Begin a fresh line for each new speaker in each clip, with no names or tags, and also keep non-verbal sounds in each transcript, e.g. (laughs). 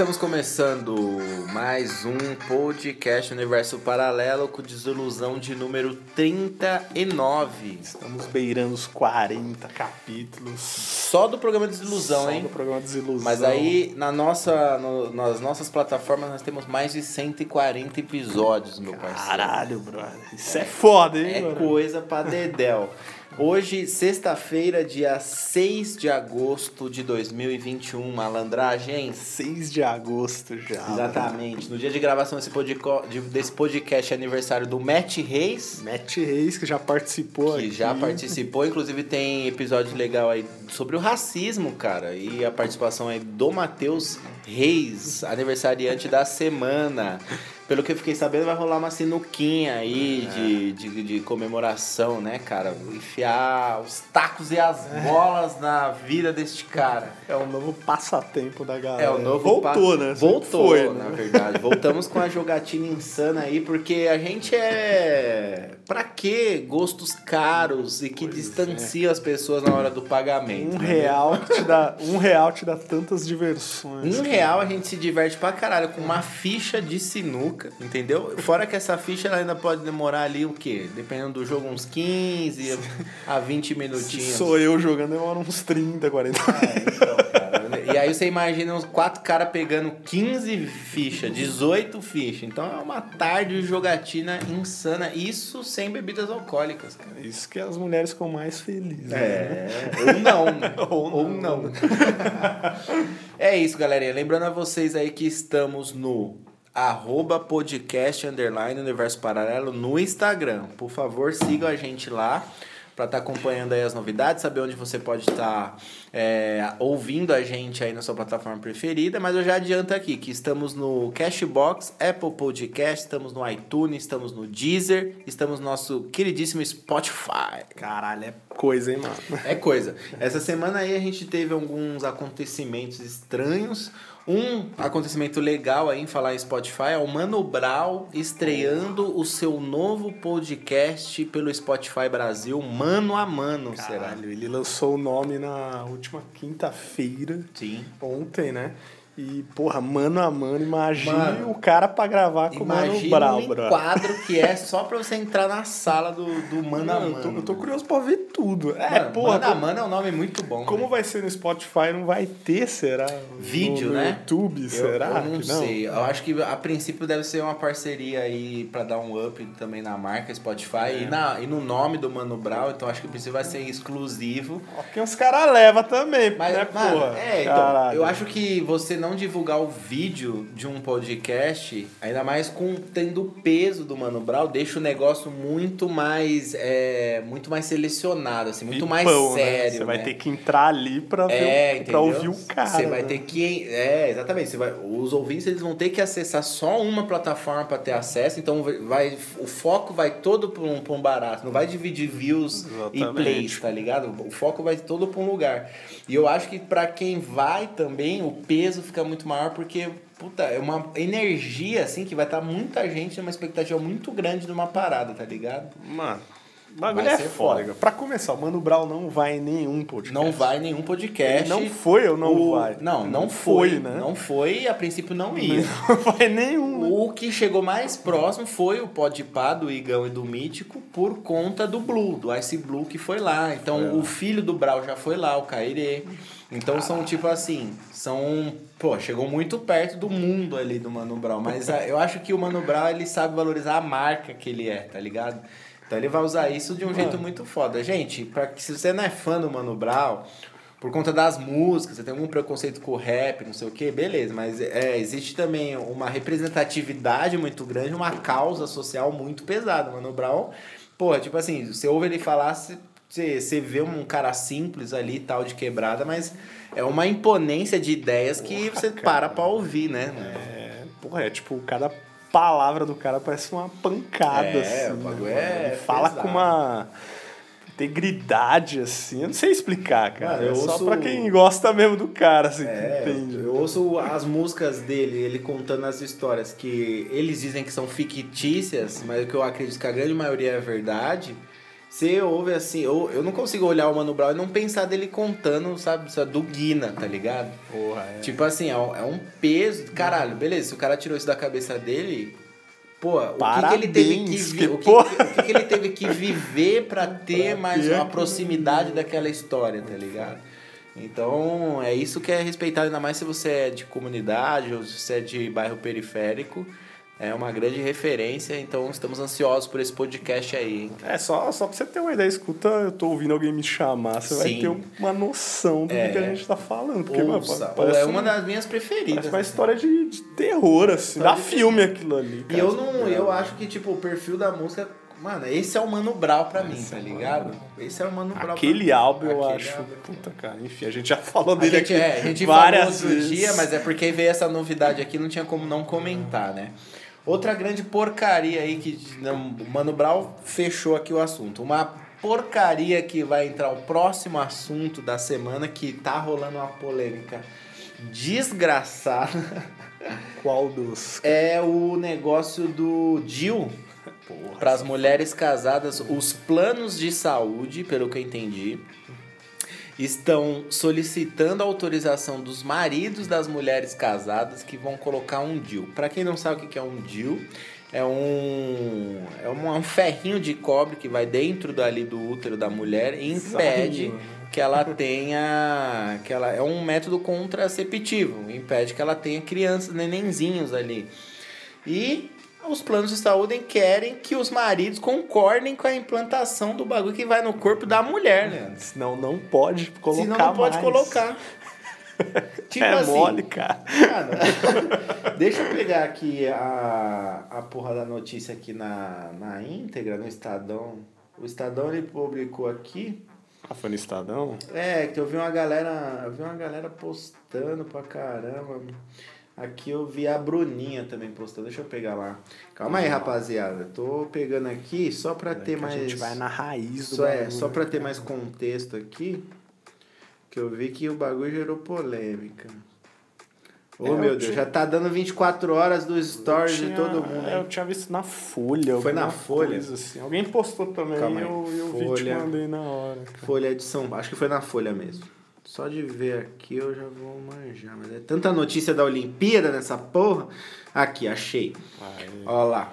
Estamos começando mais um podcast Universo Paralelo com desilusão de número 39.
Estamos beirando os 40 capítulos.
Só do programa Desilusão,
Só
hein?
do programa Desilusão.
Mas aí na nossa, no- nas nossas plataformas nós temos mais de 140 episódios, meu parceiro.
Caralho, brother. Isso é foda, hein,
É coisa pra dedéu. Hoje, sexta-feira, dia 6 de agosto de 2021, malandragem.
6 de agosto já.
Exatamente. No dia de gravação desse, de- desse podcast é aniversário do Matt Reis,
Matt Reis, que já participou
que
aqui.
já participou. Inclusive tem episódio legal aí sobre o racismo, cara. E a participação aí do Matheus Reis, aniversariante da semana. Pelo que eu fiquei sabendo, vai rolar uma sinuquinha aí
É.
de, de, de comemoração, né, cara? Enfiar os tacos e as bolas na vida deste cara.
É o novo passatempo da galera.
É, o novo
Voltou,
pa-
né?
Voltou,
foi,
na
né?
verdade. Voltamos com a jogatina insana aí, porque a gente é. Pra que gostos caros e que
Pois
distanciam as pessoas na hora do pagamento?
Um
né?
real te dá, um real te dá tantas diversões.
Um real a gente se diverte pra caralho com uma ficha de sinuca, entendeu? Fora que essa ficha ela ainda pode demorar ali o quê? Dependendo do jogo, uns 15 a 20
Se
minutinhos.
sou eu jogando, demora uns 30, 40.
É, então, cara. E aí você imagina uns quatro caras pegando 15 fichas, 18 fichas. Então é uma tarde de jogatina insana. Isso sem bebidas alcoólicas, cara.
Isso que as mulheres ficam mais felizes. né?
É, ou não. (laughs)
Ou
ou não. (laughs) é isso, galerinha. Lembrando a vocês aí que estamos no arroba podcast underline universo paralelo no Instagram. Por favor, sigam a gente lá para estar acompanhando aí as novidades, saber onde você pode estar é, ouvindo a gente aí na sua plataforma preferida. Mas eu já adianto aqui que estamos no Cashbox, Apple Podcast, estamos no iTunes, estamos no Deezer, estamos no nosso queridíssimo Spotify.
Caralho, é coisa, hein, mano?
É coisa. Essa semana aí a gente teve alguns acontecimentos estranhos. Um acontecimento legal aí em falar em Spotify é o Mano Brown estreando o seu novo podcast pelo Spotify Brasil, Mano a Mano, será?
Caralho, ele lançou o nome na última quinta-feira,
Sim.
ontem, né? E, porra, mano a mano, imagine
Mano,
o cara pra gravar com o Mano
Imagina
Brown,
um
bro.
quadro que é só pra você entrar na sala do, do Mano a
Mano,
Mano.
eu, tô, eu tô curioso pra ver tudo. É,
Mano,
porra,
Mano a
como,
Mano é um nome muito bom.
como
né?
vai ser no Spotify? Não vai ter, será?
Vídeo,
no, no
né?
YouTube,
Eu-
será?
Eu, não
que
sei. Eu acho que a princípio deve ser uma parceria aí pra dar um up também na marca Spotify
É.
e, na, e no nome do Mano Brown. Então acho que o princípio vai ser exclusivo.
Que os caras levam também,
Mas,
né,
mano,
porra?
é, então,
Caralho.
eu acho que você não divulgar o vídeo de um podcast, ainda mais com tendo o peso do Mano Brown, deixa o negócio muito mais é, muito mais selecionado, assim, muito mais
né?
sério.
Você vai
né?
ter que entrar ali pra, ver,
É,
o-
entendeu?
pra ouvir o cara.
Você vai
né?
ter que. É, exatamente. Você vai, os ouvintes eles vão ter que acessar só uma plataforma para ter acesso. Então vai, o foco vai todo para um, pra um barato. Não vai dividir views e
Exatamente.
plays, tá ligado? O foco vai todo para um lugar. E eu acho que para quem vai também, o peso fica muito maior porque. Puta, é uma energia, assim, que vai estar muita gente numa expectativa muito grande de uma parada, tá ligado?
Mano, o bagulho é foda.
foda.
Pra começar, o Mano Brown não vai em nenhum podcast.
Não vai em nenhum podcast.
Ele não foi ou não
O-
vai?
Não, não,
Não
foi,
foi, né?
Não foi e a princípio não ia.
Não (laughs) vai nenhum, né?
O que chegou mais próximo foi o Podpah do Igão e do Mítico por conta do Blue, do Ice Blue que foi lá. Então o filho do Brau já foi lá, o Cairê. Então são tipo assim, são, pô, chegou muito perto do mundo ali do Mano Brown, mas ah, eu acho que o Mano Brown ele sabe valorizar a marca que ele é, tá ligado? Então ele vai usar isso de um jeito muito foda. Gente, para que se você não é fã do Mano Brown, por conta das músicas, você tem algum preconceito com o rap, não sei o que, beleza, mas é, existe também uma representatividade muito grande, uma causa social muito pesada. Mano Brown, pô, tipo assim, você ouve ele falar, você, você, você vê um cara simples ali e tal, de quebrada, mas é uma imponência de ideias que você
cara.
para pra ouvir, né?
É, porra, é tipo, cada palavra do cara parece uma pancada,
É,
assim.
o bagulho
né,
é
Ele fala
pesado.
com uma integridade, assim. Eu não sei explicar, cara.
Mano, eu
é só
ouço-
pra quem gosta mesmo do cara, assim,
É,
que entende.
eu ouço as músicas dele, ele contando as histórias que eles dizem que são fictícias, mas que eu acredito que a grande maioria é verdade. Você ouve assim, eu, eu não consigo olhar o Mano Brown e não pensar dele contando, sabe, do Guina, tá ligado?
Porra, é.
Tipo assim, é um, é um peso. Caralho, beleza, se o cara tirou isso da cabeça dele, pô, o que, que ele teve que,
Parabéns,
vi-
que
o que, o ele teve que viver pra ter
Pra
mais
ter
uma proximidade daquela história, tá ligado? Então, é isso que é respeitado, ainda mais se você é de comunidade ou se você é de bairro periférico. É uma grande referência, então estamos ansiosos por esse podcast aí, hein?
É, só, só pra você ter uma ideia, escuta, eu tô ouvindo alguém me chamar, você
Sim.
vai ter uma noção do
É.
que a gente tá falando. Porque, mano,
Ouça,
parece
é
um-
uma das minhas preferidas.
Uma
assim.
história de, de terror, assim. Dá
de
filme aquilo ali.
E eu não, eu acho que tipo o perfil da música, mano, esse é o Mano Brown pra mim, tá ligado? Esse é o Mano Brown. pra
Aquele
mim.
álbum eu
Aquele
acho.
álbum.
Puta, cara. Enfim, a gente já falou
A
dele
gente,
aqui.
é, a gente
várias
falou
vezes.
dia, mas é porque veio essa novidade aqui, não tinha como não comentar, né? Outra grande porcaria aí que o Mano Brown fechou aqui o assunto. Uma porcaria que vai entrar o próximo assunto da semana que tá rolando uma polêmica desgraçada
Qual dos.
é o negócio do Dil
Porra.
para as mulheres casadas, os planos de saúde, pelo que eu entendi, estão solicitando a autorização dos maridos das mulheres casadas que vão colocar um DIU. Para quem não sabe o que é um DIU, é um, é um, ferrinho de cobre que vai dentro dali do útero da mulher e impede
né?
que ela tenha que ela é um método contraceptivo, impede que ela tenha crianças, nenenzinhos ali. E os planos de saúde querem que os maridos concordem com a implantação do bagulho que vai no corpo da mulher, né?
Senão não pode colocar
Senão não pode
mais.
colocar. (laughs) tipo
é
assim,
mole, cara.
cara, (laughs) deixa eu pegar aqui a, a porra da notícia aqui na, na íntegra, no Estadão. O Estadão ele publicou aqui.
Ah, foi no Estadão?
É, que eu vi uma galera. Eu vi uma galera postando pra caramba. Aqui eu vi a Bruninha também postando. Deixa eu pegar lá. Calma aí, rapaziada. Tô pegando aqui só pra ter mais.
A gente vai na raiz do
Só, é, só pra ter mais contexto aqui. Que eu vi que o bagulho gerou polêmica. Ô
eu
meu Deus,
tinha-
já tá dando 24 horas dos stories de
Tinha-
todo mundo.
é, Eu tinha visto na Folha.
Foi na Folha?
assim. Alguém postou também
Calma aí.
eu, eu vi e te
Folha.
mandei na hora. cara.
Folha de São Acho que foi na Folha mesmo. Só de ver aqui eu já vou manjar. Mas é tanta notícia da Olimpíada nessa porra. Aqui, achei. Ó lá.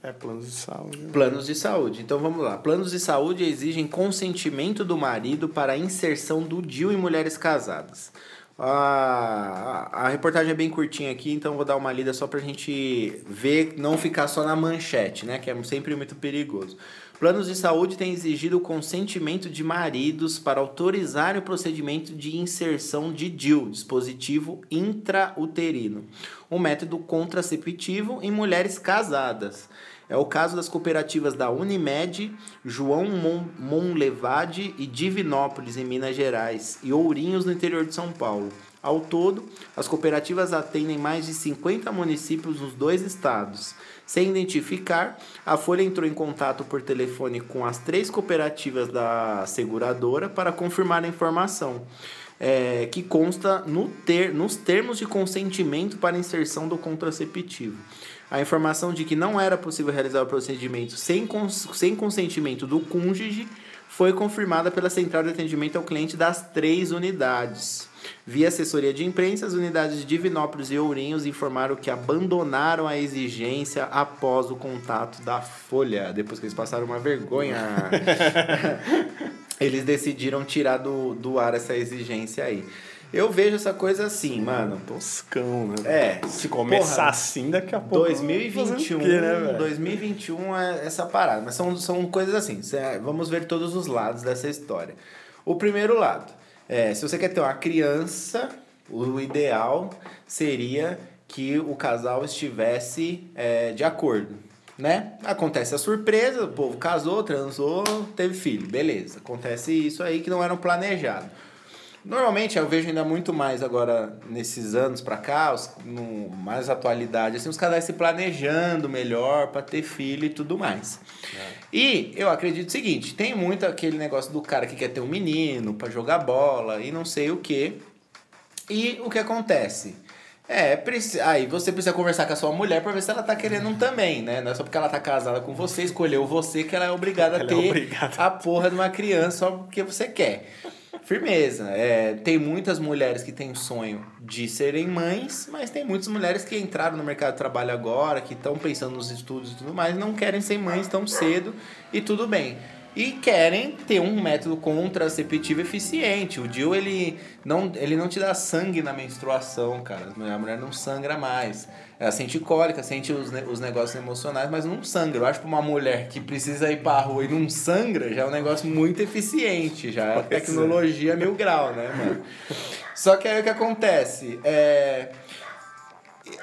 é planos de saúde. né?
Planos de saúde. Então vamos lá. Planos de saúde exigem consentimento do marido para a inserção do DIU em mulheres casadas. A, a, a reportagem é bem curtinha aqui, então vou dar uma lida só pra gente ver, não ficar só na manchete, né? Que é sempre muito perigoso. Planos de saúde têm exigido o consentimento de maridos para autorizar o procedimento de inserção de DIU, dispositivo intrauterino, um método contraceptivo em mulheres casadas. É o caso das cooperativas da Unimed, João Mon Monlevade e Divinópolis, em Minas Gerais, e Ourinhos, no interior de São Paulo. Ao todo, as cooperativas atendem mais de 50 municípios nos dois estados. Sem identificar, a Folha entrou em contato por telefone com as três cooperativas da seguradora para confirmar a informação. é, que consta no ter, nos termos de consentimento para inserção do contraceptivo. A informação de que não era possível realizar o procedimento sem, cons, sem consentimento do cônjuge foi confirmada pela central de atendimento ao cliente das três unidades. Via assessoria de imprensa, as unidades de Divinópolis e Ourinhos informaram que abandonaram a exigência após o contato da Folha. Depois que eles passaram uma vergonha, (laughs) eles decidiram tirar do, do ar essa exigência aí. Eu vejo essa coisa assim, mano.
Toscão, né?
É,
Se começar
porra,
assim, daqui a pouco.
2021,
fazer o quê, né, velho?
2021 é essa parada, mas são, são coisas assim. cê- Vamos ver todos os lados dessa história. O primeiro lado, é, se você quer ter uma criança, o ideal seria que o casal estivesse é, de acordo, né? Acontece a surpresa, o povo casou, transou, teve filho, beleza. Acontece isso aí que não era planejado. Normalmente eu vejo ainda muito mais agora nesses anos pra cá, os, no, mais atualidade, assim, os casais se planejando melhor pra ter filho e tudo mais. E eu acredito o seguinte, tem muito aquele negócio do cara que quer ter um menino pra jogar bola e não sei o que. E o que acontece? É, aí você precisa conversar com a sua mulher pra ver se ela tá querendo um também, né? Não é só porque ela tá casada com você, escolheu você, que ela é obrigada a
Ela é
ter
obrigada.
a porra de uma criança só porque você quer. Firmeza. É, tem muitas mulheres que têm sonho de serem mães, mas tem muitas mulheres que entraram no mercado de trabalho agora, que estão pensando nos estudos e tudo mais, não querem ser mães tão cedo e tudo bem. E querem ter um método contraceptivo eficiente. O DIU, ele não, ele não te dá sangue na menstruação, cara. A mulher não sangra mais. Ela sente cólica, sente os, os negócios emocionais, mas não sangra. Eu acho que uma mulher que precisa ir pra rua e não sangra, já é um negócio muito eficiente. Já é
é.
tecnologia mil grau, né, mano? Só que aí o que acontece? É...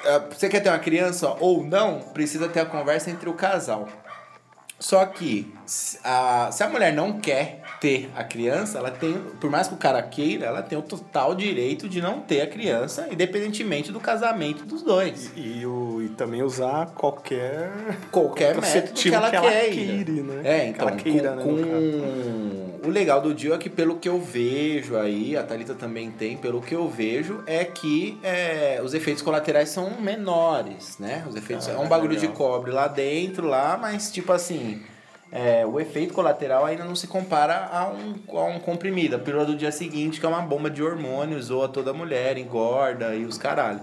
é, Você quer ter uma criança ou não, precisa ter a conversa entre o casal. Só que a, se a mulher não quer ter a criança, ela tem, por mais que o cara queira, ela tem o total direito de não ter a criança, independentemente do casamento dos dois.
E, o, e também usar qualquer.
Qualquer método que ela,
que ela
quer.
queire, né?
É,
Que
então,
ela queira,
com,
né,
com- o legal do Dio é que pelo que eu vejo aí, a Thalita também tem, pelo que eu vejo, é que é, os efeitos colaterais são menores, né? Os efeitos,
Ah,
é um bagulho de cobre lá dentro, lá, mas tipo assim, é, o efeito colateral ainda não se compara a um, a um comprimido. A pílula do dia seguinte, que é uma bomba de hormônios, zoa toda mulher, engorda e os caralho.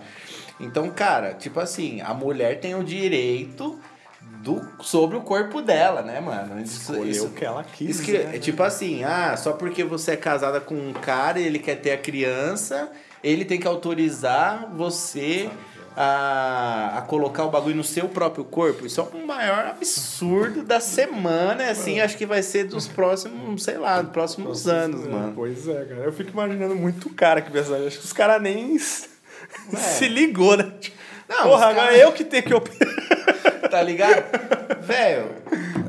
Então, cara, tipo assim, a mulher tem o direito do, sobre o corpo dela, né, mano? Isso,
Escolher
isso-
o que ela quis.
que,
né?
é tipo assim, ah, só porque você é casada com um cara e ele quer ter a criança, ele tem que autorizar você a, a colocar o bagulho no seu próprio corpo. Isso é o maior absurdo da semana, assim, acho que vai ser dos próximos, sei lá, dos próximos anos,
É,
mano.
Pois é, cara. Eu fico imaginando muito cara que pensa. Acho que os caras nem
É. (laughs)
se ligou, né? Tipo,
Não,
Porra, agora
cara-
eu que tenho que operar. (laughs)
Tá ligado? (laughs) Velho,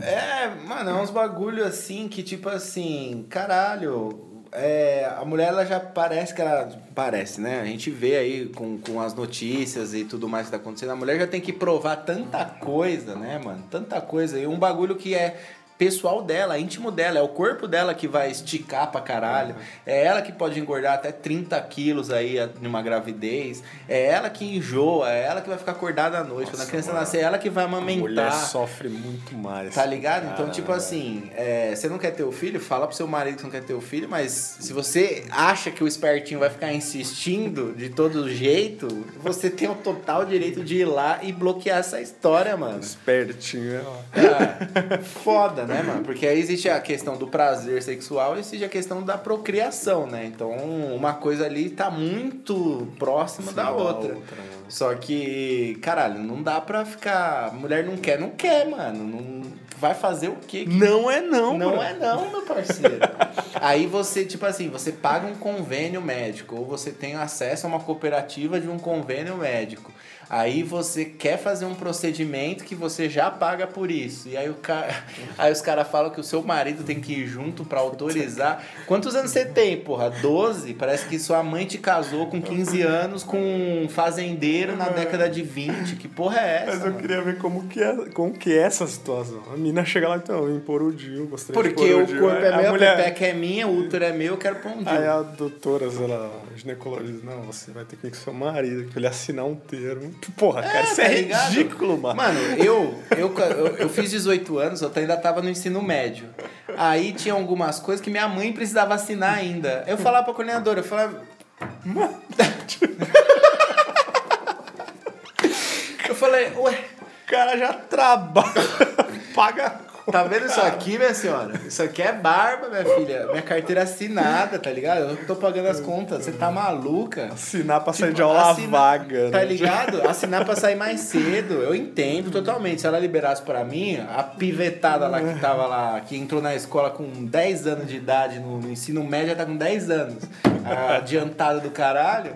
é, mano, é uns bagulho assim que, tipo assim, caralho. É, a mulher ela já parece que ela. Parece, né? A gente vê aí com, com as notícias e tudo mais que tá acontecendo. A mulher já tem que provar tanta coisa, né, mano? Tanta coisa. E um bagulho que é pessoal dela, íntimo dela. É o corpo dela que vai esticar pra caralho. É ela que pode engordar até 30 quilos aí numa gravidez. É ela que enjoa. É ela que vai ficar acordada à noite. Quando a criança
mano.
nascer, é ela que vai
A mulher
amamentar.
sofre muito mais.
Tá ligado? Então,
Caramba.
tipo assim, é, você não quer ter o filho, fala pro seu marido que não quer ter o filho, mas se você acha que o espertinho vai ficar insistindo de todo jeito, você tem o total direito de ir lá e bloquear essa história, mano.
Espertinho.
Ah, foda, né, mano? Porque aí existe a questão do prazer sexual e existe a questão da procriação, né? Então, uma coisa ali tá muito próxima da outra.
mano.
Só que, caralho, não dá pra ficar. Mulher não quer, não quer, mano. Não vai fazer o quê?
Não é não,
Não
bro.
é não, meu parceiro. Aí você, tipo assim, você paga um convênio médico, ou você tem acesso a uma cooperativa de um convênio médico. Aí você quer fazer um procedimento que você já paga por isso. E aí, o cara, (laughs) aí os caras falam que o seu marido tem que ir junto pra autorizar. Quantos anos você tem, porra? 12? Parece que sua mãe te casou com 15 anos com um fazendeiro na década de 20. Que porra é essa?
Mas eu
mano?
queria ver como que é, como que é essa situação. A mina chega lá, então, eu vim pôr o Dil, gostaria de
Porque
pôr
o
Dil.
corpo é
Aí
meu,
a
a pepeca é minha, o útero é meu, eu quero pôr um
Aí
dia.
a doutora, sei lá, a ginecologista, não, você vai ter que ir com seu marido, pra ele assinar um termo. Porra, cara, isso
tá
é
ligado?
ridículo, mano.
Mano, eu, eu, eu, eu fiz 18 anos, eu ainda tava no ensino médio. Aí tinha algumas coisas que minha mãe precisava assinar ainda. Eu falava pra coordenadora, eu falava. (laughs) Eu falei, ué,
O cara já trabalha, (laughs) paga.
Tá vendo isso aqui, minha senhora? Isso aqui é barba, minha filha. Minha carteira assinada, tá ligado? Eu tô pagando as contas. Você tá maluca?
Assinar pra sair
Tipo,
de aula
assina-
vaga,
Tá
né?
ligado? Assinar pra sair mais cedo. Eu entendo totalmente. Se ela liberasse pra mim, a pivetada lá que tava lá, que entrou na escola com 10 anos de idade, no, no ensino médio, já tá com 10 anos. Adiantada do caralho.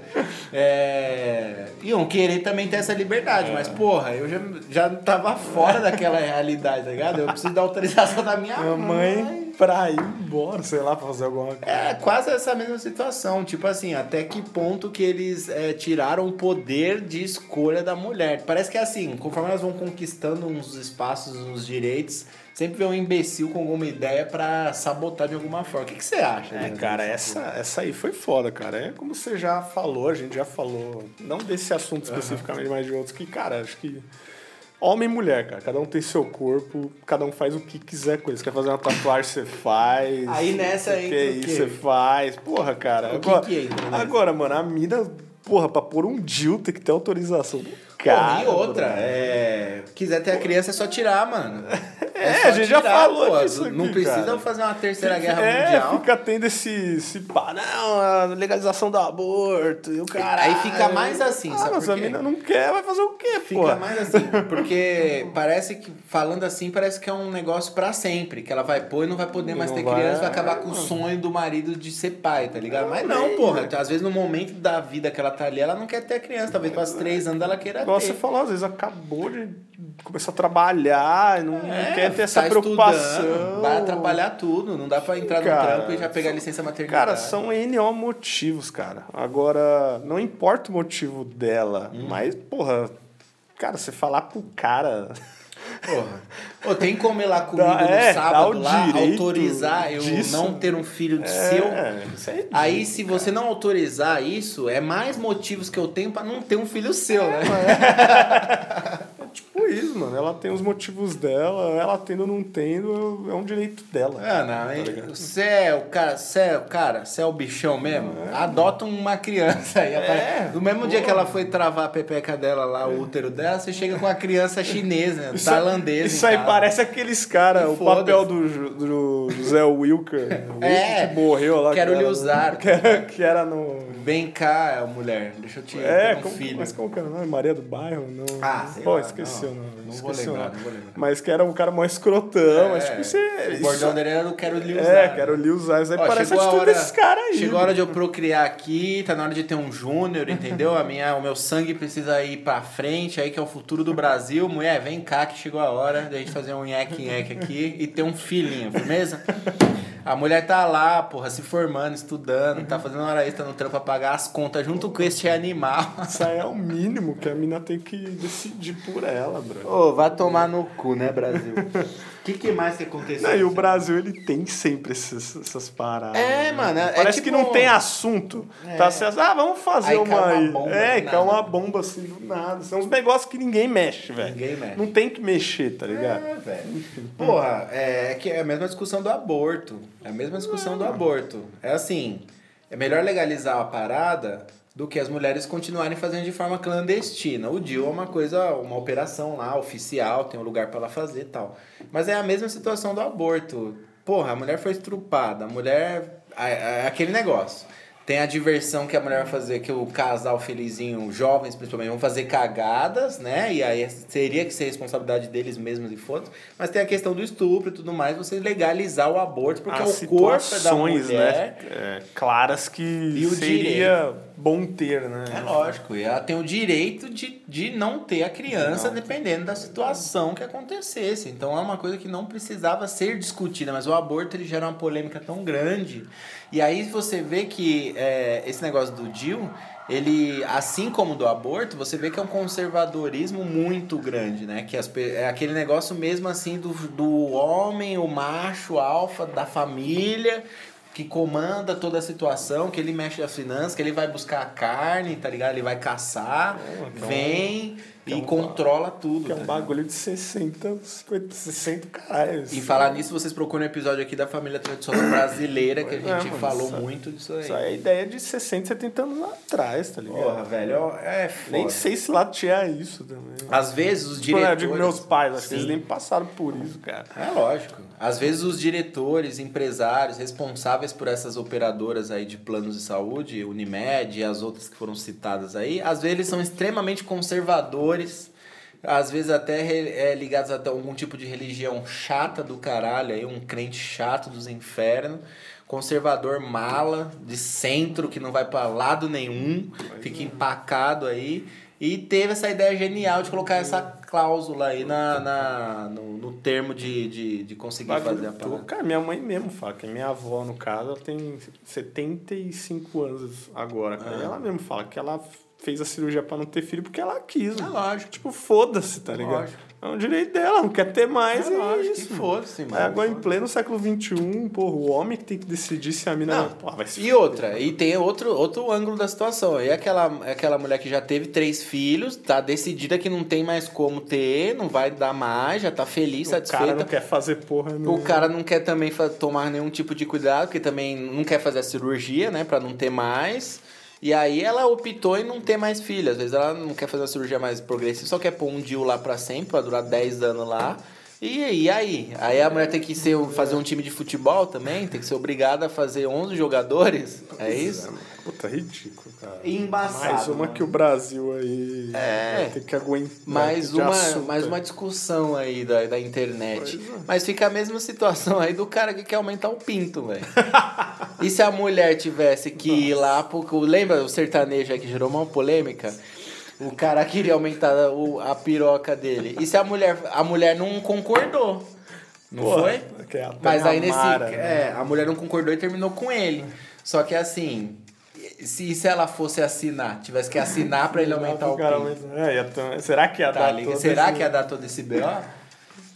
É... Iam querer também ter essa liberdade. Mas, porra, eu já, já tava fora daquela realidade, tá ligado? Eu preciso dar da autorização da minha
Minha mãe pra ir embora, sei lá, pra fazer alguma coisa.
É quase essa mesma situação. Tipo assim, até que ponto que eles é, tiraram o poder de escolha da mulher. Parece que é assim, conforme elas vão conquistando uns espaços, uns direitos, sempre vem um imbecil com alguma ideia pra sabotar de alguma forma. O que, que você acha?
É,
né?
cara, essa, essa aí foi foda, cara. É como você já falou, a gente já falou, não desse assunto especificamente, mas de outros, que, cara, acho que. Homem e mulher, cara. Cada um tem seu corpo, cada um faz o que quiser com isso. Quer fazer uma tatuagem, você faz.
Aí nessa entra
quer
o
isso, você faz. Porra, cara.
O que
agora,
que nessa?
agora, mano, a mina, porra, pra pôr um DIL tem que ter autorização do cara.
e outra,
mano.
é. Quiser ter a criança é só tirar, mano.
É,
só
a gente já falou disso
Não
aqui,
precisa
cara.
fazer uma terceira guerra
é,
mundial.
fica tendo esse, esse pá, não, a legalização do aborto e o cara.
Aí fica mais assim,
ah,
sabe
mas a mina não quer, vai fazer o quê,
Fica
porra?
mais assim, porque parece que, falando assim, parece que é um negócio pra sempre. Que ela vai pôr e não vai poder mais
Não
ter
vai,
criança, vai acabar com o
mano.
sonho do marido de ser pai, tá ligado? Mas
Não,
não,
nem,
porra.
velho.
Às vezes no momento da vida que ela tá ali, ela não quer ter criança. Talvez para três anos ela queira
Igual
ter.
você falou, às vezes acabou de começar a trabalhar, não, não
É,
quer ter essa
tá
preocupação.
Vai atrapalhar tudo. Não dá pra entrar no
Cara,
trampo e já pegar licença maternidade.
Cara, são NO motivos, cara. Agora, não importa o motivo dela,
Hum.
mas, porra, cara, você falar pro cara.
Porra. Ô, tem como ir lá comigo
Dá- é,
no
dá
sábado lá, autorizar eu
disso.
não ter um filho seu?
É, isso é
Aí, se você não autorizar isso, é mais motivos que eu tenho pra não ter um filho seu, né? (laughs)
É isso, mano. Ela tem os motivos dela, ela tendo ou não tendo, é um direito dela.
Ah, não,
Tá?
Você é o cara, você é o cara, você é o bichão mesmo? Adota uma criança aí.
É,
no mesmo dia que ela foi travar a pepeca dela lá, o útero dela, você chega com uma criança chinesa,
Isso-
tailandesa.
Isso aí
casa.
parece aqueles caras, o papel do, do José Wilker, (laughs) o
É,
que morreu lá.
quero
que
lhe usar. (laughs)
Que era, que era no.
Vem cá, mulher, deixa eu te
É,
um
como,
filho.
mas como que era? Maria do Bairro? Não.
Ah, sei
Pô,
lá,
esqueci
não. Não vou lembrar, não vou lembrar.
Mas que era um cara mais escrotão, mas
É,
tipo, isso é.
O
isso-
bordão dele era do quero lhe usar.
É, quero lhe usar. Isso aí
Ó,
parece a atitude
hora-
desses caras aí.
Chegou a hora de eu procriar aqui, tá na hora de ter um júnior, entendeu? A minha, o meu sangue precisa ir pra frente, aí que é o futuro do Brasil. Mulher, vem cá que chegou a hora da gente fazer um nheque-nheque aqui e ter um filhinho, firmeza? A mulher tá lá, porra, se formando, estudando, tá fazendo hora extra no trampo pra pagar as contas junto com este animal. (laughs)
Isso aí é o mínimo que a mina tem que decidir por ela, bro.
Ô, vai tomar no cu, né, Brasil? O (laughs) que, que mais que aconteceu?
Não, e o Brasil, ele tem sempre essas, essas paradas.
É,
né?
mano, é
Parece
tipo-
que não tem assunto.
É.
Tá certo? Ah, vamos fazer
Aí
uma
uma
aí.
bomba
é, cai uma
nada.
bomba assim do nada. São uns negócios que ninguém mexe, velho.
Ninguém mexe.
Não tem que mexer, tá ligado?
É, velho. Porra, é que é a mesma discussão do aborto. É a mesma discussão do aborto. É assim, é melhor legalizar a parada do que as mulheres continuarem fazendo de forma clandestina. O DIU é uma coisa, uma operação lá, oficial, tem um lugar pra ela fazer e tal. Mas é a mesma situação do aborto. Porra, a mulher foi estrupada, a mulher... É aquele negócio. Tem a diversão que a mulher vai fazer, que o casal felizinho, jovens principalmente, vão fazer cagadas, né? E aí teria que ser responsabilidade deles mesmos e foda Mas tem a questão do estupro e tudo mais, você legalizar o aborto, porque
As
o corpo é da
situações,
mulher.
né? é, claras que
E o
seria bom ter, né?
É lógico, e ela tem o direito de, de não ter a criança,
Não.
dependendo da situação que acontecesse. Então é uma coisa que não precisava ser discutida, mas o aborto ele gera uma polêmica tão grande. E aí você vê que é, esse negócio do DIL, ele, assim como do aborto, você vê que é um conservadorismo muito grande, né? Que as, é aquele negócio mesmo assim do, do homem, o macho, alfa da família, que comanda toda a situação, que ele mexe as finanças, que ele vai buscar a carne, tá ligado? Ele vai caçar,
então-
vem
que é
e
um
controla tudo.
Que é um
tá ligado?
bagulho de 60, 50, 60 caralho.
E falar nisso, vocês procuram um episódio aqui da família tradicional brasileira, que a
É,
gente
mano,
falou
isso-
muito disso aí.
Isso aí é ideia de 60, 70 anos atrás, tá ligado?
Porra, velho, é foda.
Nem sei se lá tinha isso também.
Às vezes os
Tipo, né, eu
diretores...
digo meus pais, acho que eles nem passaram por isso, cara.
É lógico. Às vezes os diretores, empresários responsáveis por essas operadoras aí de planos de saúde, Unimed e as outras que foram citadas aí, às vezes eles são extremamente conservadores, às vezes até é, ligados a algum tipo de religião chata do caralho aí, um crente chato dos infernos, conservador mala, de centro que não vai pra lado nenhum, fica empacado aí. E teve essa ideia genial de colocar essa, cláusula aí na, na, no, no termo de, de, de conseguir
Bagulho
fazer a parada.
Cara, minha mãe mesmo fala que minha avó, no caso, ela tem 75 anos agora, cara. E ela mesmo fala que ela fez a cirurgia pra não ter filho porque ela quis.
É
mano.
lógico.
Tipo, foda-se, tá ligado?
Lógico.
É um direito dela, não quer ter mais.
É
É,
lógico,
isso.
que foda-se, mano.
Aí agora em pleno século XXI, porra, o homem que tem que decidir se a mina
Não.
vai. Porra, vai se
E outra, e tem outro, outro ângulo da situação. E aquela, aquela mulher que já teve três filhos, tá decidida que não tem mais como ter, não vai dar mais, já tá feliz,
O cara
satisfeita.
não quer fazer porra
O
nenhuma.
cara não quer também tomar nenhum tipo de cuidado, porque também não quer fazer a cirurgia, né, Pra não ter mais. E aí ela optou em não ter mais filho. Às vezes ela não quer fazer uma cirurgia mais progressiva, só quer pôr um DIU lá pra sempre, pra durar 10 anos lá. E, e aí? Aí a mulher tem que ser, fazer um time de futebol também, tem que ser obrigada a fazer 11 jogadores. É isso?
Puta, ridículo, cara.
Embaçado.
Mais uma
mano.
que o Brasil aí
É.
tem que aguentar.
Mais
de
uma,
assunto
mais uma discussão aí da, da internet.
É.
Mas fica a mesma situação aí do cara que quer aumentar o pinto, velho. (laughs) e se a mulher tivesse que ir lá, porque lembra o sertanejo aí que gerou uma polêmica? O cara queria aumentar o, a piroca dele. E se a mulher, a mulher não concordou? Não
Porra,
foi?
é
Mas aí nesse.
Mara, né?
É, a mulher não concordou e terminou com ele. Só que assim. Se, se ela fosse assinar, tivesse que assinar pra ele aumentar o pinto.
mas- é, ia será que ia
Tá
dar
Será
esse-
que ia dar todo esse B.O.?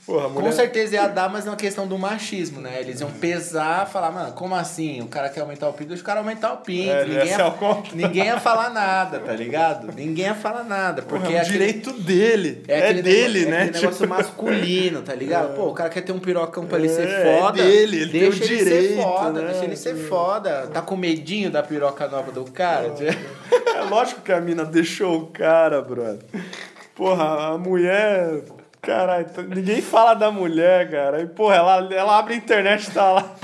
Porra, a
Com
mulher...
certeza ia dar, mas é uma questão do machismo, né? Eles iam pesar, falar, mano, como assim? O cara quer aumentar o pinto, deixa o cara aumentar o pinto.
É,
ninguém,
é o
ia,
contra.
ninguém ia falar nada, tá ligado? Ninguém ia falar nada. Porque
Porra, é um
aquele-
direito dele. É,
aquele
dele,
negócio,
né?
É aquele negócio
Tipo,
masculino, tá ligado? (laughs) Pô, o cara quer ter um pirocão pra ele ser
É,
foda.
é dele, ele tem
deixa
o
ele
direito,
ser foda,
né?
deixa ele ser foda. Tá com medinho da piroca nova do cara?
É lógico que a mina deixou o cara, brother. Porra, a mulher. Caralho, ninguém fala da mulher, cara. E, porra, ela, ela abre a internet e tá lá.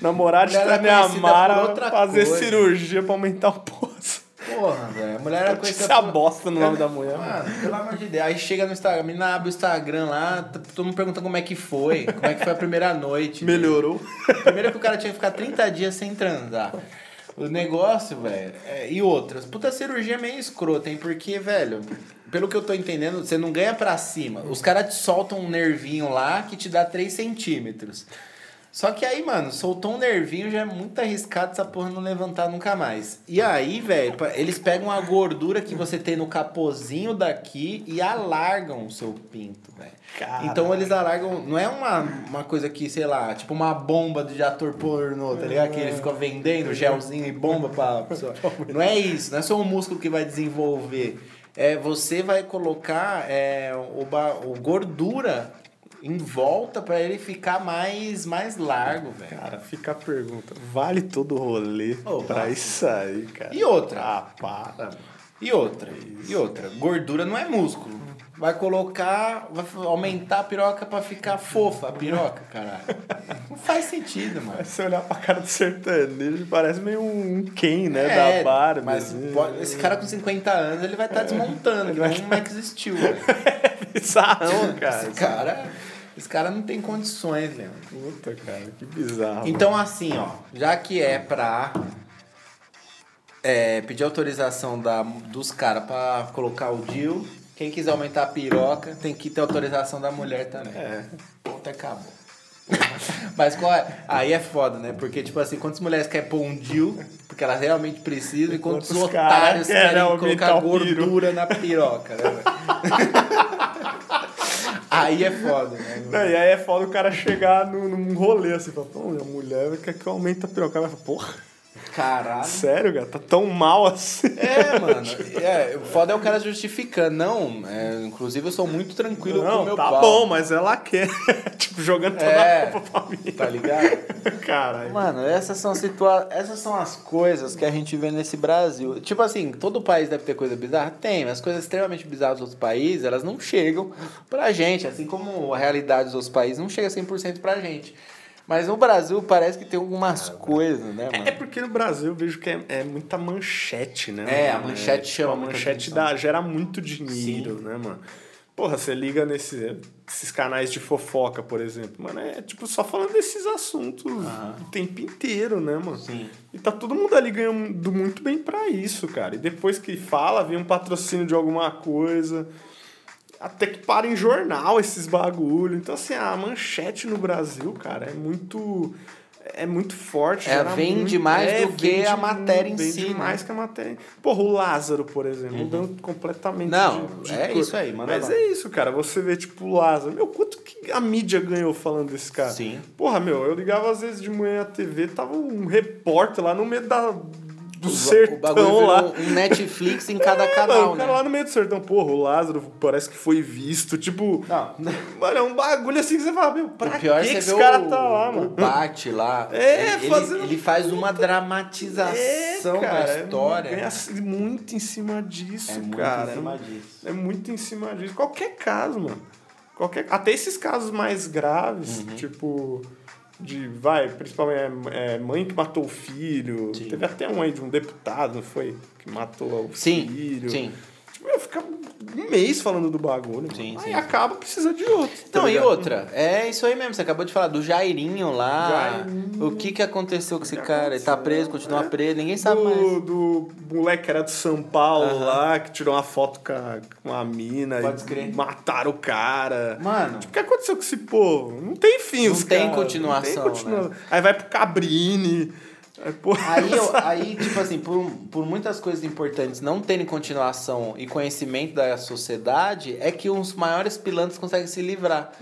Namorada
por
Amara
outra
fazer
coisa.
cirurgia pra aumentar o poço.
Porra, velho. A mulher era (laughs) conhecida
ser a
por-
bosta no nome da mulher. mano.
Mano, pelo amor de Deus. Aí chega no Instagram, a menina abre o Instagram lá, todo mundo pergunta como é que foi, como é que foi a primeira noite.
Melhorou.
Primeiro que o cara tinha que ficar 30 dias sem transar. O negócio, velho, é- e outras. Puta cirurgia é meio escrota, hein? Porque, velho, pelo que eu tô entendendo, você não ganha pra cima. Os caras te soltam um nervinho lá que te dá 3 centímetros. Só que aí, mano, soltou um nervinho, já é muito arriscado essa porra não levantar nunca mais. E aí, velho, eles pegam a gordura que você tem no capozinho daqui e alargam o seu pinto, velho. Então eles alargam. Não é uma, uma coisa que, sei lá, tipo uma bomba de ator pornô, tá ligado? Que ele fica vendendo gelzinho e bomba pra pessoa. (laughs) Não é isso, não é só o músculo que vai desenvolver. É, você vai colocar é, o, o gordura em volta pra ele ficar mais, mais largo, velho.
Cara, fica a pergunta. Vale todo o rolê
Ô,
pra
vale.
isso aí, cara?
E outra?
Ah, para. mano.
E outra, e outra, gordura não é músculo. Vai colocar, vai aumentar a piroca pra ficar fofa a piroca, caralho. Não faz sentido, mano.
Mas se olhar pra cara do sertanejo, parece meio um Ken, né?
É,
da Barbie.
Mas
assim.
pode- esse cara com 50 anos, ele vai estar desmontando, ele vai um Max Steel, velho. (laughs)
Bizarrão, cara.
Esse cara, esse cara não tem condições, Leandro.
Puta, cara, que bizarro.
Então, assim, ó, já que é pra é, pedir autorização da, dos caras pra colocar o deal, quem quiser aumentar a piroca tem que ter autorização da mulher também.
É.
Ponto, acabou. (laughs) Mas qual é? Aí é foda, né? Porque, tipo assim, quantas mulheres querem pôr um porque elas realmente precisam, e quantos
Quantos
otários
querem
querem colocar gordura na piroca, né? (laughs) Aí é foda, né?
Não, e aí é foda o cara chegar num, num rolê assim, fala, pô, minha mulher quer que eu aumente a piroca. Ela fala, porra,
Caralho.
sério, cara? Tá tão mal assim.
É, mano. É, o foda é o cara justificando. Não, é, inclusive eu sou muito tranquilo com o
Não,
meu
tá
pau.
bom, mas ela quer. (laughs) tipo, jogando toda
É,
a culpa pra mim.
Tá ligado?
Caralho.
Mano, essas são, situa essas são as coisas que a gente vê nesse Brasil. Tipo assim, todo país deve ter coisa bizarra? Tem, mas coisas extremamente bizarras dos outros países, elas não chegam pra gente. Assim como a realidade dos outros países não chega 100% pra gente. Mas no Brasil parece que tem algumas coisas, né, mano?
É porque no Brasil eu vejo que é, é muita manchete, né?
É, a
mano?
manchete
tipo,
chama
A manchete dá, gera muito dinheiro, né, mano? Porra, você liga nesse, esses canais de fofoca, por exemplo. Mano, é tipo só falando desses assuntos o tempo inteiro, né, mano?
Sim.
E tá todo mundo ali ganhando muito bem pra isso, cara. E depois que fala, vem um patrocínio de alguma coisa. Até que para em jornal esses bagulho. Então, assim, a manchete no Brasil, cara, é muito. É muito forte.
É, vende
muito-
mais
é,
do que
vende
a matéria em
vende
si, né?
mais que a matéria. Porra, o Lázaro, por exemplo, mudando completamente.
Não,
de- de
é
cor.
isso aí, manda
Mas
lá.
é isso, cara. Você vê, tipo, o Lázaro. Meu, quanto que a mídia ganhou falando desse cara?
Sim.
Porra, meu, eu ligava às vezes de manhã na TV, tava um repórter lá no meio da, do
O
sertão
bagulho virou
lá.
um Netflix em cada (laughs)
É,
canal,
mano, o cara
né?
lá no meio do sertão, porra, o Lázaro parece que foi visto. Tipo,
Não.
mano, é um bagulho assim que você fala, meu, pra
O pior
que,
é
que
você
esse cara
o,
tá lá,
o
mano?
Bate lá. (laughs)
É,
ele,
fazendo
ele faz uma dramatização da
é
história.
ganha muito em cima disso,
É muito
cara.
em cima disso.
É muito em cima disso. Qualquer caso, mano. Qualquer, até esses casos mais graves,
Uhum.
tipo. De, vai, principalmente é, é, mãe que matou o filho.
Sim.
Teve até um aí de um deputado, não foi? Que matou o
Sim,
filho.
sim.
Tipo, eu ficar um mês falando do bagulho.
Sim,
aí
sim.
acaba, precisa de outro. tá
Não, e outra, é isso aí mesmo, você acabou de falar do Jairinho lá.
Jairinho.
O que que aconteceu com esse cara? Ele tá preso, continua
É.
preso, ninguém sabe
do,
mais.
do moleque que era do São Paulo
Aham.
lá, que tirou uma foto com a, com mina
Pode
e
crer.
mataram o cara.
Mano,
Tipo, o que aconteceu com esse povo? Não tem fim,
Não
os
tem
caras,
continuação, né?
não tem continuação. Aí vai pro Cabrini. Aí, porra, (laughs)
Aí, eu- aí, tipo assim, por, por muitas coisas importantes não terem continuação e conhecimento da sociedade, é que os maiores pilantras conseguem se livrar.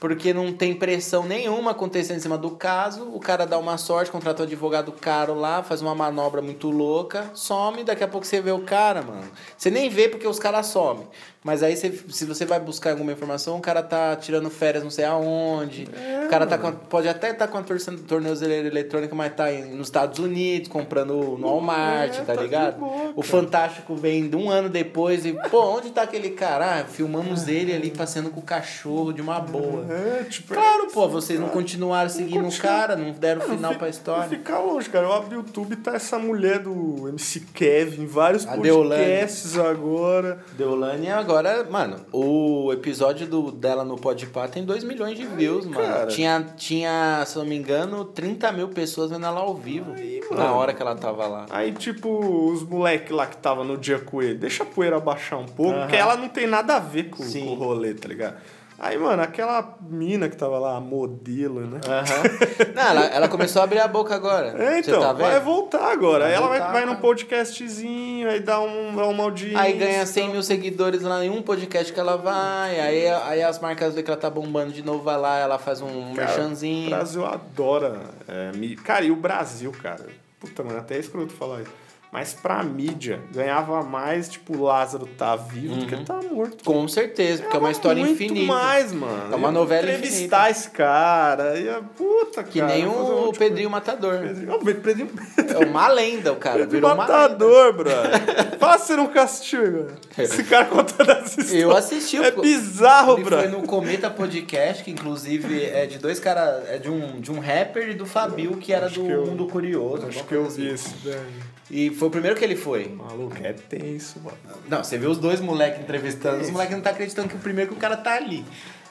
Porque não tem pressão nenhuma acontecendo em cima do caso, o cara dá uma sorte, contrata um advogado caro lá, faz uma manobra muito louca, some, daqui a pouco você vê o cara, mano. Você nem vê porque os caras somem. Mas aí, você, se você vai buscar alguma informação, o cara tá tirando férias não sei aonde. o cara tá a- pode até estar com a tornozeleira eletrônica, mas tá em- nos Estados Unidos, comprando no Walmart,
É,
tá,
tá
ligado?
boa,
o. Fantástico vem de um ano depois e, pô, onde tá aquele cara? Ah, filmamos ele ali passeando com o cachorro de uma boa.
É, tipo,
Claro, pô, vocês não continuaram seguindo o
continua.
cara, não deram
Não,
final
fi-
pra história.
Fica longe, cara. Eu abri o YouTube e tá essa mulher do MC Kevin, vários
A Deolane.
podcasts agora.
Deolane agora, mano, o episódio do, dela no Podpah tem 2 milhões de views, mano.
cara.
Tinha, tinha, se não me engano, 30 mil pessoas vendo ela ao vivo.
Aí,
na
mano.
hora que ela tava lá.
Aí, tipo, os moleque lá que tava no dia com ele, deixa a poeira baixar um pouco,
Aham.
porque ela não tem nada a ver com, com o rolê, tá ligado? Aí, mano, aquela mina que tava lá, a modelo, né?
Aham. Não, ela, ela começou a abrir a boca agora.
É, então,
tá
vai voltar agora.
Vai
aí ela vai,
voltar,
vai num podcastzinho, aí dá, um, dá uma audiência.
Aí ganha 100 mil seguidores lá em um podcast que ela vai. Aí, aí as marcas vê que ela tá bombando de novo, vai lá, ela faz um
Cara,
merchanzinho.
O Brasil adora. é, cara, e o Brasil, cara? Puta, mano, até é escroto falar isso. Mas pra mídia, ganhava mais, tipo, o Lázaro tá vivo do que
Uhum.
tá morto.
Com certeza, porque é uma história
muito
infinita.
mais, mano.
É uma
Ia
novela
Entrevistar esse cara. Ia, puta,
Que
cara.
nem
fazer um
o
de
Pedrinho Matador.
Pedrinho, Ó, Pedrinho,
É uma lenda, o cara.
Pedrinho
Virou
matador, brother. Fala se nunca assistiu, velho. Esse cara contando as histórias.
Eu assisti.
É bizarro,
Ele
brother.
foi no Cometa Podcast, que inclusive é de dois caras. É de um, de um rapper e do Fabio, que era
Acho
do
que
Mundo Curioso.
Acho que eu vi
assim.
esse daí.
E foi o primeiro que ele foi.
Maluco, é tenso, mano.
Não, você vê os dois moleques entrevistando, os moleques não tá acreditando que o primeiro que o cara tá ali.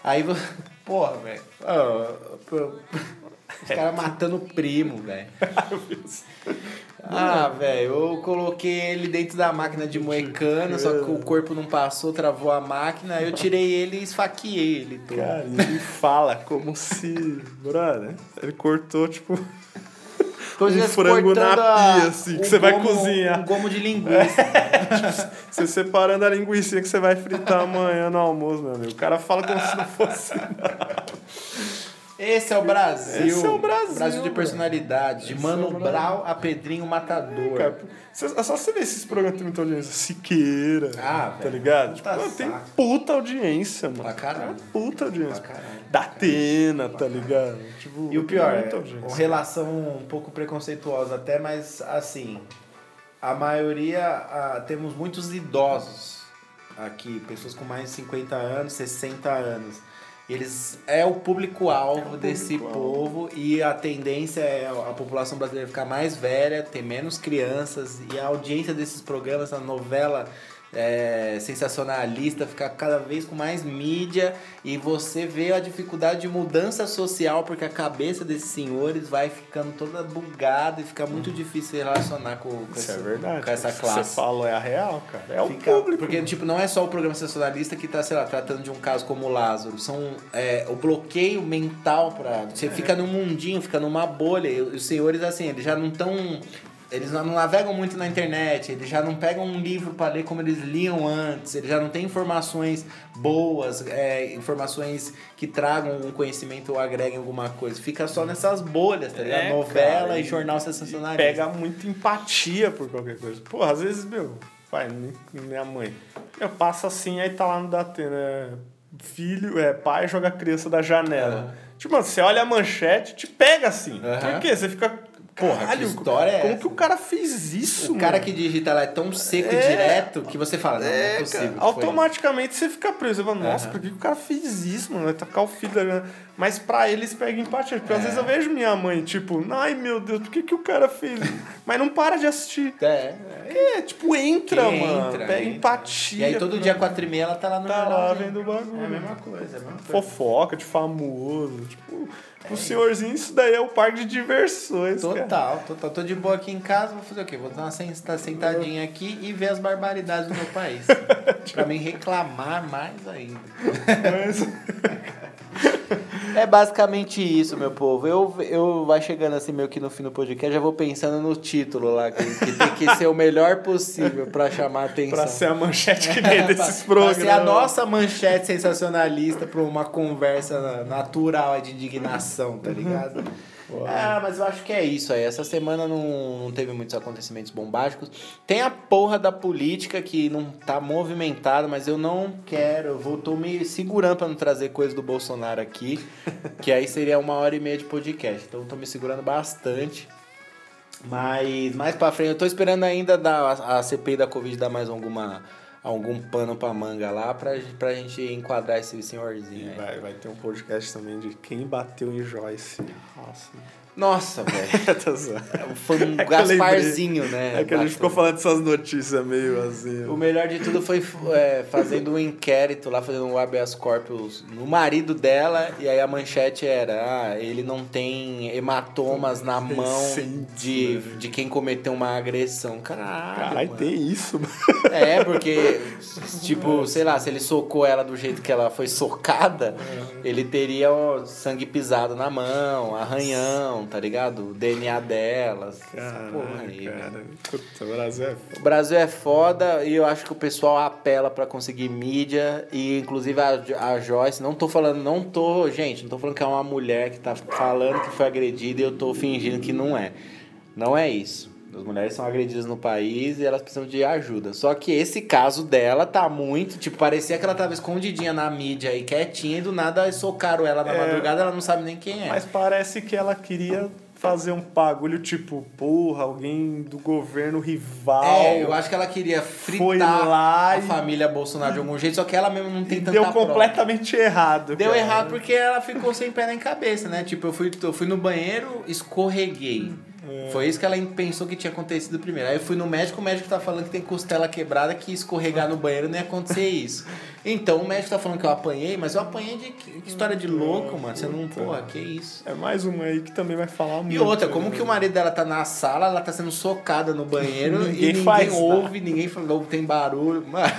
Aí você. (laughs) Porra, velho. Ah, pô, Os caras matando o primo, velho. (laughs) Ah, velho, eu coloquei ele dentro da máquina de moecana, só que o corpo não passou, travou a máquina, eu tirei ele e esfaqueei ele todo.
Cara, ele fala como se. Brother, ele cortou, tipo. (laughs) Um frango na
a-
pia, assim, que você vai
gomo-
cozinhar.
Um gomo de linguiça. (laughs)
Você separando a linguiça que você vai fritar amanhã no almoço, meu amigo. O cara fala como se não fosse.
Esse é o Brasil.
Esse é o Brasil,
Brasil de personalidade. De
Esse
Mano
é.
Brau a Pedrinho Matador.
Cara, é só você ver esses programas que tem muita audiência. Siqueira.
Ah,
tá
velho.
ligado? Tipo, tem puta audiência, mano.
Pra caralho.
É Puta audiência.
Pra caralho.
Da Atena, tá ligado? Tipo,
E o pior, é uma relação um pouco preconceituosa até, mas assim, a maioria, ah, temos muitos idosos aqui, pessoas com mais de 50 anos, 60 anos. Eles é o público-alvo
É o
desse povo e a tendência é a população brasileira ficar mais velha, ter menos crianças e a audiência desses programas, a novela é, sensacionalista, ficar cada vez com mais mídia e você vê a dificuldade de mudança social porque a cabeça desses senhores vai ficando toda bugada e fica muito difícil se relacionar com, com,
Isso
essa,
é verdade.
com essa classe.
Você falou, é a real, cara. É o
Fica-
público.
Porque, tipo, não é só o programa sensacionalista que tá, sei lá, tratando de um caso como o Lázaro. São é, o bloqueio mental pra. Você fica num mundinho, fica numa bolha. E os senhores, assim, eles já não estão. Eles não navegam muito na internet, eles já não pegam um livro para ler como eles liam antes, eles já não têm informações boas, é, informações que tragam um conhecimento ou agreguem alguma coisa. Fica só nessas bolhas, tá ligado?
É,
Novela
cara,
e
e-
jornal sensacionalista.
Pega muita empatia por qualquer coisa. Porra, às vezes, meu, pai, minha mãe. Eu passo assim, aí tá lá no Datena, é, filho, é, pai joga a criança da janela. Tipo, mano, você olha a manchete, te pega assim.
Aham.
Por quê? Você fica.
Porra, que história é
Como
essa?
que o cara fez isso,
O cara
mano?
que digita lá é tão seco
É.
e direto que você fala, não, não é
É,
possível.
cara,
que foi
automaticamente você fica preso. Você fala, nossa,
Aham.
por que que o cara fez isso, mano? Vai tacar o filho da. Mas pra eles pega empatia. Porque às
É.
vezes eu vejo minha mãe, tipo, ai meu Deus, por que, que o cara fez? Mas não para de assistir.
isso. É,
É, tipo, entra,
Que
mano.
entra,
pega
entra.
empatia.
E aí todo dia, quatro e meia, ela tá lá no
Tá
jornal,
lá
gente.
vendo o bagulho.
É a mesma coisa, é a mesma coisa.
Fofoca de famoso. Tipo, o senhorzinho, isso daí é o parque de diversões, cara.
Total, total. Tô de boa aqui em casa, vou fazer o quê? Vou dar uma sen- estar sentadinha aqui e ver as barbaridades do meu país. (laughs) pra mim reclamar mais ainda.
Mas- (laughs)
É basicamente isso, meu povo. Eu, eu vai chegando assim meio que no fim do podcast, já vou pensando no título lá, que, que tem que ser o melhor possível pra chamar a atenção.
pra ser a manchete que nem desses
Pra
programas.
ser a nossa manchete sensacionalista pra uma conversa natural de indignação, tá ligado? Ah, mas eu acho que é isso aí. Essa semana não, não teve muitos acontecimentos bombásticos. Tem a porra da política que não tá movimentada, mas eu não quero. Eu vou, tô me segurando pra não trazer coisa do Bolsonaro aqui, (laughs) que aí seria uma hora e meia de podcast. Então eu tô me segurando bastante. Mas mais pra frente, eu tô esperando ainda dar, a, a CPI da Covid dar mais alguma, algum pano pra manga lá pra, pra gente enquadrar esse senhorzinho.
Vai, vai ter um podcast também de quem bateu em Joyce. Nossa.
Nossa, velho. (laughs)
Tá zoando.
Foi um (laughs)
É.
Gasparzinho, né?
É que a gente ficou falando dessas notícias meio assim.
O melhor de tudo foi é, fazendo um inquérito lá, fazendo um habeas corpus no marido dela, e aí a manchete era: ah, ele não tem hematomas na mão de,
né?
de quem cometeu uma agressão. Caralho.
Caralho,
mano.
tem isso, mano.
É, porque, tipo, sei lá, se ele socou ela do jeito que ela foi socada, ele teria sangue pisado na mão, arranhão, tá ligado? O DNA delas. essa porra aí, velho.
cara. Puta, o Brasil é
O Brasil é foda e eu acho que o pessoal apela pra conseguir mídia e inclusive a, a Joyce, não tô falando, não tô, gente, não tô falando que é uma mulher que tá falando que foi agredida e eu tô fingindo que não é. Não é isso. As mulheres são agredidas no país e elas precisam de ajuda. Só que esse caso dela tá muito, tipo, parecia que ela tava escondidinha na mídia aí, quietinha, e do nada socaram ela na
É.
madrugada, ela não sabe nem quem é.
Mas parece que ela queria fazer um bagulho tipo, porra, alguém do governo rival.
É, eu acho que ela queria fritar a
e-
família Bolsonaro de algum jeito, só que ela mesmo não tem tanta
Deu
prova.
completamente errado.
Deu
cara.
errado porque ela ficou sem pé nem cabeça, né? Tipo, eu fui, eu fui no banheiro, escorreguei.
É.
Foi isso que ela pensou que tinha acontecido primeiro. Aí eu fui no médico, o médico tá falando que tem costela quebrada, que escorregar no banheiro não ia acontecer isso. Então o médico tá falando que eu apanhei, mas eu apanhei de que história de louco, mano. Você não, porra, que isso.
É mais uma aí que também vai falar muito.
E outra, como
né?
que o marido dela tá na sala, ela tá sendo socada no banheiro (laughs)
Ninguém
e ninguém
faz
ouve, ninguém falou, tem barulho. (laughs) Mano.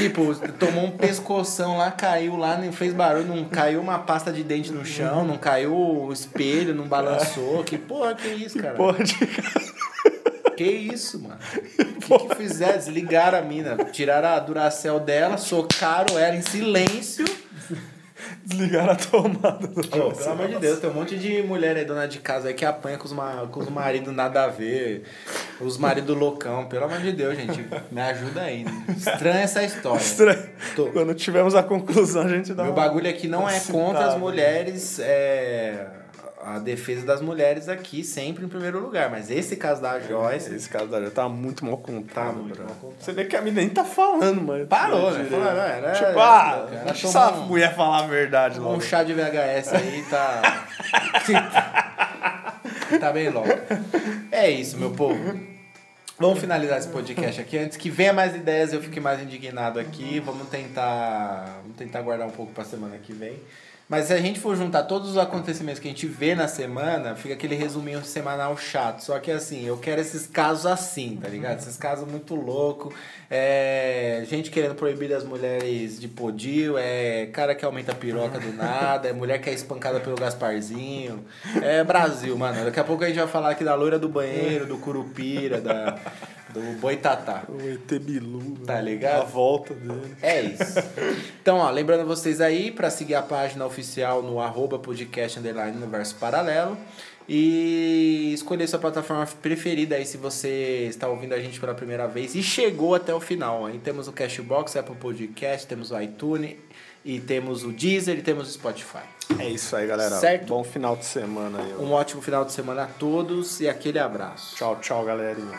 Tipo, tomou um pescoção lá, caiu lá, não fez barulho, não caiu uma pasta de dente no chão, não caiu o espelho, não balançou. Que porra que é isso, cara?
Porra de...
Que isso, mano? O que, que fizeram? Desligaram a mina, tiraram a Duracell dela, socaram ela em silêncio.
Desligaram a tomada do
Ô, pelo amor de Deus, tem um monte de mulher aí, dona de casa aí, que apanha com os, ma com os maridos nada a ver, os maridos loucão. Pelo amor de Deus, gente, me ajuda aí. né? Estranha essa história.
Estranho.
Tô.
Quando tivermos a conclusão, a gente dá
Meu
uma-
bagulho aqui não é contra as mulheres, é a defesa das mulheres aqui sempre em primeiro lugar. Mas esse caso da Joyce.
Esse caso da Joyce tá muito mal contado,
Tá muito
bro.
mal contado.
Você vê que a mina nem tá falando, mano.
Parou, né? Falou, era-
Tipo, ah, deixa essa
um-
mulher falar a verdade
Um
logo.
chá de VHS aí tá. (laughs) tá bem louco. É isso, meu povo. Vamos finalizar esse podcast aqui. Antes que venha mais ideias, eu fique mais indignado aqui. Vamos tentar, vamos tentar guardar um pouco para semana que vem. Mas se a gente for juntar todos os acontecimentos que a gente vê na semana, fica aquele resuminho semanal chato. Só que assim, eu quero esses casos assim, tá ligado? Esses casos muito loucos. É, gente querendo proibir as mulheres de podio, é cara que aumenta a piroca do nada, é mulher que é espancada pelo Gasparzinho. É Brasil, mano. Daqui a pouco a gente vai falar aqui da loira do banheiro, do curupira, da do Boitatá.
O ET Bilu.
Tá ligado?
A volta dele.
É isso. Então, ó, lembrando vocês aí para seguir a página oficial no arroba podcast underline universo paralelo. E escolher sua plataforma preferida aí se você está ouvindo a gente pela primeira vez e chegou até o final. Aí temos o Cashbox, Apple Podcast, temos o iTunes e temos o Deezer e temos o Spotify.
É isso aí, galera.
Certo?
Bom final de semana aí.
Um ótimo final de semana a todos e aquele abraço.
Tchau, tchau, galerinha.